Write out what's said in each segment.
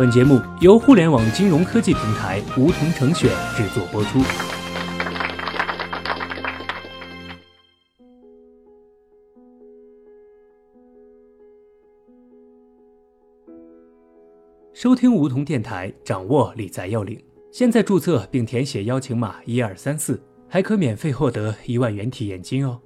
本节目由互联网金融科技平台梧桐城选制作播出。收听梧桐电台，掌握理财要领。现在注册并填写邀请码一二三四，还可免费获得一万元体验金哦。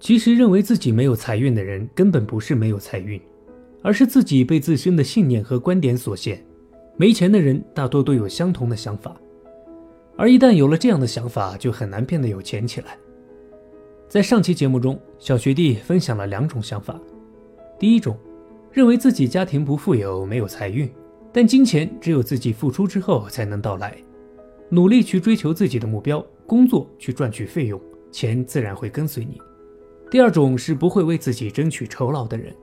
其实，认为自己没有财运的人，根本不是没有财运，而是自己被自身的信念和观点所限。没钱的人大多都有相同的想法，而一旦有了这样的想法，就很难变得有钱起来。在上期节目中，小学弟分享了两种想法。第一种，认为自己家庭不富有，没有财运，但金钱只有自己付出之后才能到来，努力去追求自己的目标，工作去赚取费用，钱自然会跟随你。第二种是不会为自己争取酬劳的人，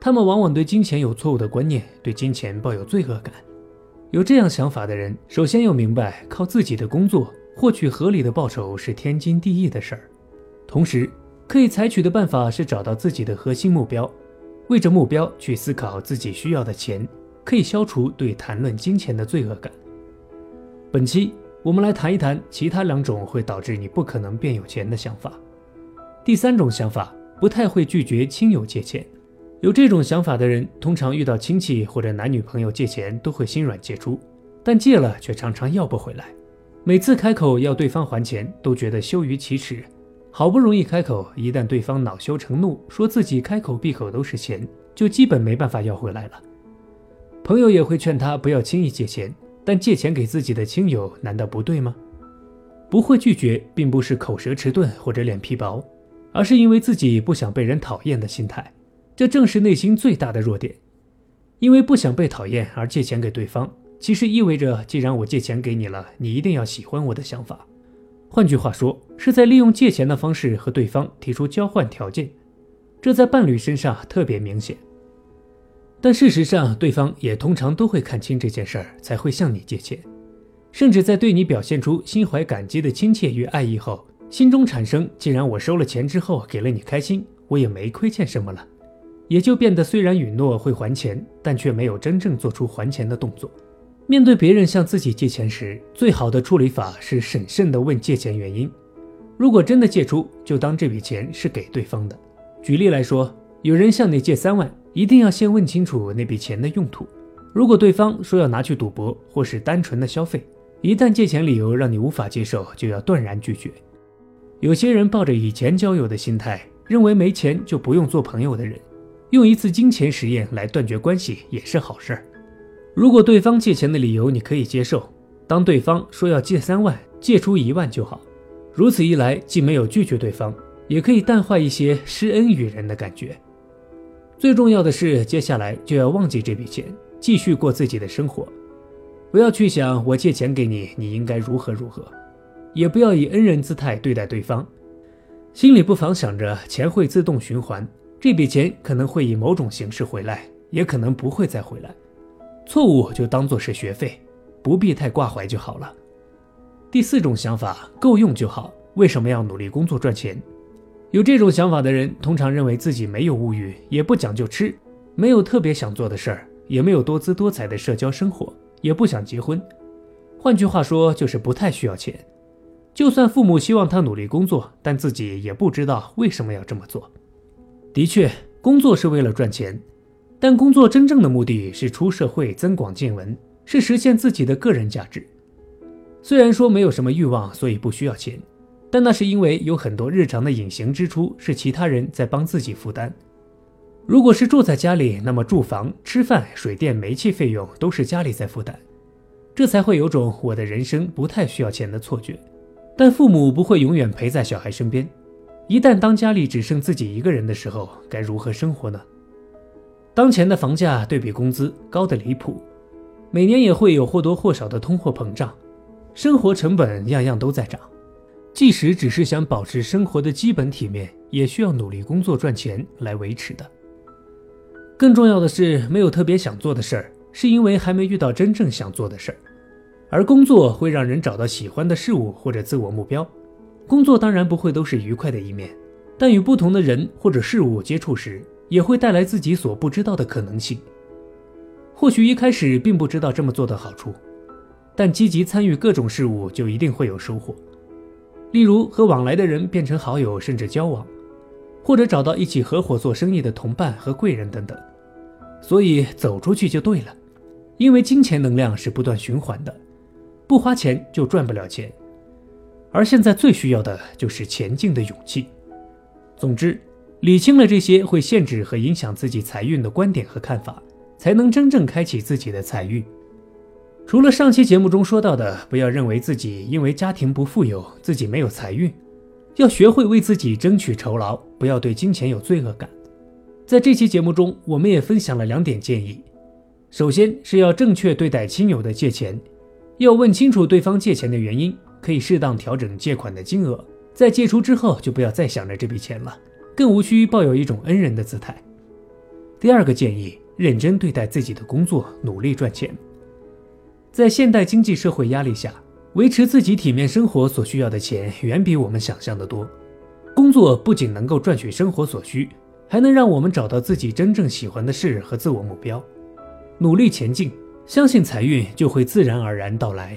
他们往往对金钱有错误的观念，对金钱抱有罪恶感。有这样想法的人，首先要明白，靠自己的工作获取合理的报酬是天经地义的事儿。同时，可以采取的办法是找到自己的核心目标，为着目标去思考自己需要的钱，可以消除对谈论金钱的罪恶感。本期我们来谈一谈其他两种会导致你不可能变有钱的想法。第三种想法，不太会拒绝亲友借钱。有这种想法的人，通常遇到亲戚或者男女朋友借钱，都会心软借出，但借了却常常要不回来。每次开口要对方还钱，都觉得羞于启齿。好不容易开口，一旦对方恼羞成怒，说自己开口闭口都是钱，就基本没办法要回来了。朋友也会劝他不要轻易借钱，但借钱给自己的亲友，难道不对吗？不会拒绝，并不是口舌迟钝或者脸皮薄。而是因为自己不想被人讨厌的心态，这正是内心最大的弱点。因为不想被讨厌而借钱给对方，其实意味着既然我借钱给你了，你一定要喜欢我的想法。换句话说，是在利用借钱的方式和对方提出交换条件，这在伴侣身上特别明显。但事实上，对方也通常都会看清这件事儿，才会向你借钱，甚至在对你表现出心怀感激的亲切与爱意后。心中产生，既然我收了钱之后给了你开心，我也没亏欠什么了，也就变得虽然允诺会还钱，但却没有真正做出还钱的动作。面对别人向自己借钱时，最好的处理法是审慎地问借钱原因。如果真的借出，就当这笔钱是给对方的。举例来说，有人向你借三万，一定要先问清楚那笔钱的用途。如果对方说要拿去赌博或是单纯的消费，一旦借钱理由让你无法接受，就要断然拒绝。有些人抱着以前交友的心态，认为没钱就不用做朋友的人，用一次金钱实验来断绝关系也是好事儿。如果对方借钱的理由你可以接受，当对方说要借三万，借出一万就好。如此一来，既没有拒绝对方，也可以淡化一些施恩于人的感觉。最重要的是，接下来就要忘记这笔钱，继续过自己的生活，不要去想我借钱给你，你应该如何如何。也不要以恩人姿态对待对方，心里不妨想着钱会自动循环，这笔钱可能会以某种形式回来，也可能不会再回来。错误就当做是学费，不必太挂怀就好了。第四种想法，够用就好，为什么要努力工作赚钱？有这种想法的人，通常认为自己没有物欲，也不讲究吃，没有特别想做的事儿，也没有多姿多彩的社交生活，也不想结婚。换句话说，就是不太需要钱。就算父母希望他努力工作，但自己也不知道为什么要这么做。的确，工作是为了赚钱，但工作真正的目的是出社会增广见闻，是实现自己的个人价值。虽然说没有什么欲望，所以不需要钱，但那是因为有很多日常的隐形支出是其他人在帮自己负担。如果是住在家里，那么住房、吃饭、水电、煤气费用都是家里在负担，这才会有种我的人生不太需要钱的错觉。但父母不会永远陪在小孩身边，一旦当家里只剩自己一个人的时候，该如何生活呢？当前的房价对比工资高的离谱，每年也会有或多或少的通货膨胀，生活成本样样都在涨。即使只是想保持生活的基本体面，也需要努力工作赚钱来维持的。更重要的是，没有特别想做的事儿，是因为还没遇到真正想做的事儿。而工作会让人找到喜欢的事物或者自我目标，工作当然不会都是愉快的一面，但与不同的人或者事物接触时，也会带来自己所不知道的可能性。或许一开始并不知道这么做的好处，但积极参与各种事物就一定会有收获。例如和往来的人变成好友，甚至交往，或者找到一起合伙做生意的同伴和贵人等等。所以走出去就对了，因为金钱能量是不断循环的，不花钱就赚不了钱。而现在最需要的就是前进的勇气。总之，理清了这些会限制和影响自己财运的观点和看法，才能真正开启自己的财运。除了上期节目中说到的，不要认为自己因为家庭不富有，自己没有财运，要学会为自己争取酬劳，不要对金钱有罪恶感。在这期节目中，我们也分享了两点建议：首先是要正确对待亲友的借钱，要问清楚对方借钱的原因，可以适当调整借款的金额。在借出之后，就不要再想着这笔钱了，更无需抱有一种恩人的姿态。第二个建议，认真对待自己的工作，努力赚钱。在现代经济社会压力下，维持自己体面生活所需要的钱，远比我们想象的多。工作不仅能够赚取生活所需。还能让我们找到自己真正喜欢的事和自我目标，努力前进，相信财运就会自然而然到来。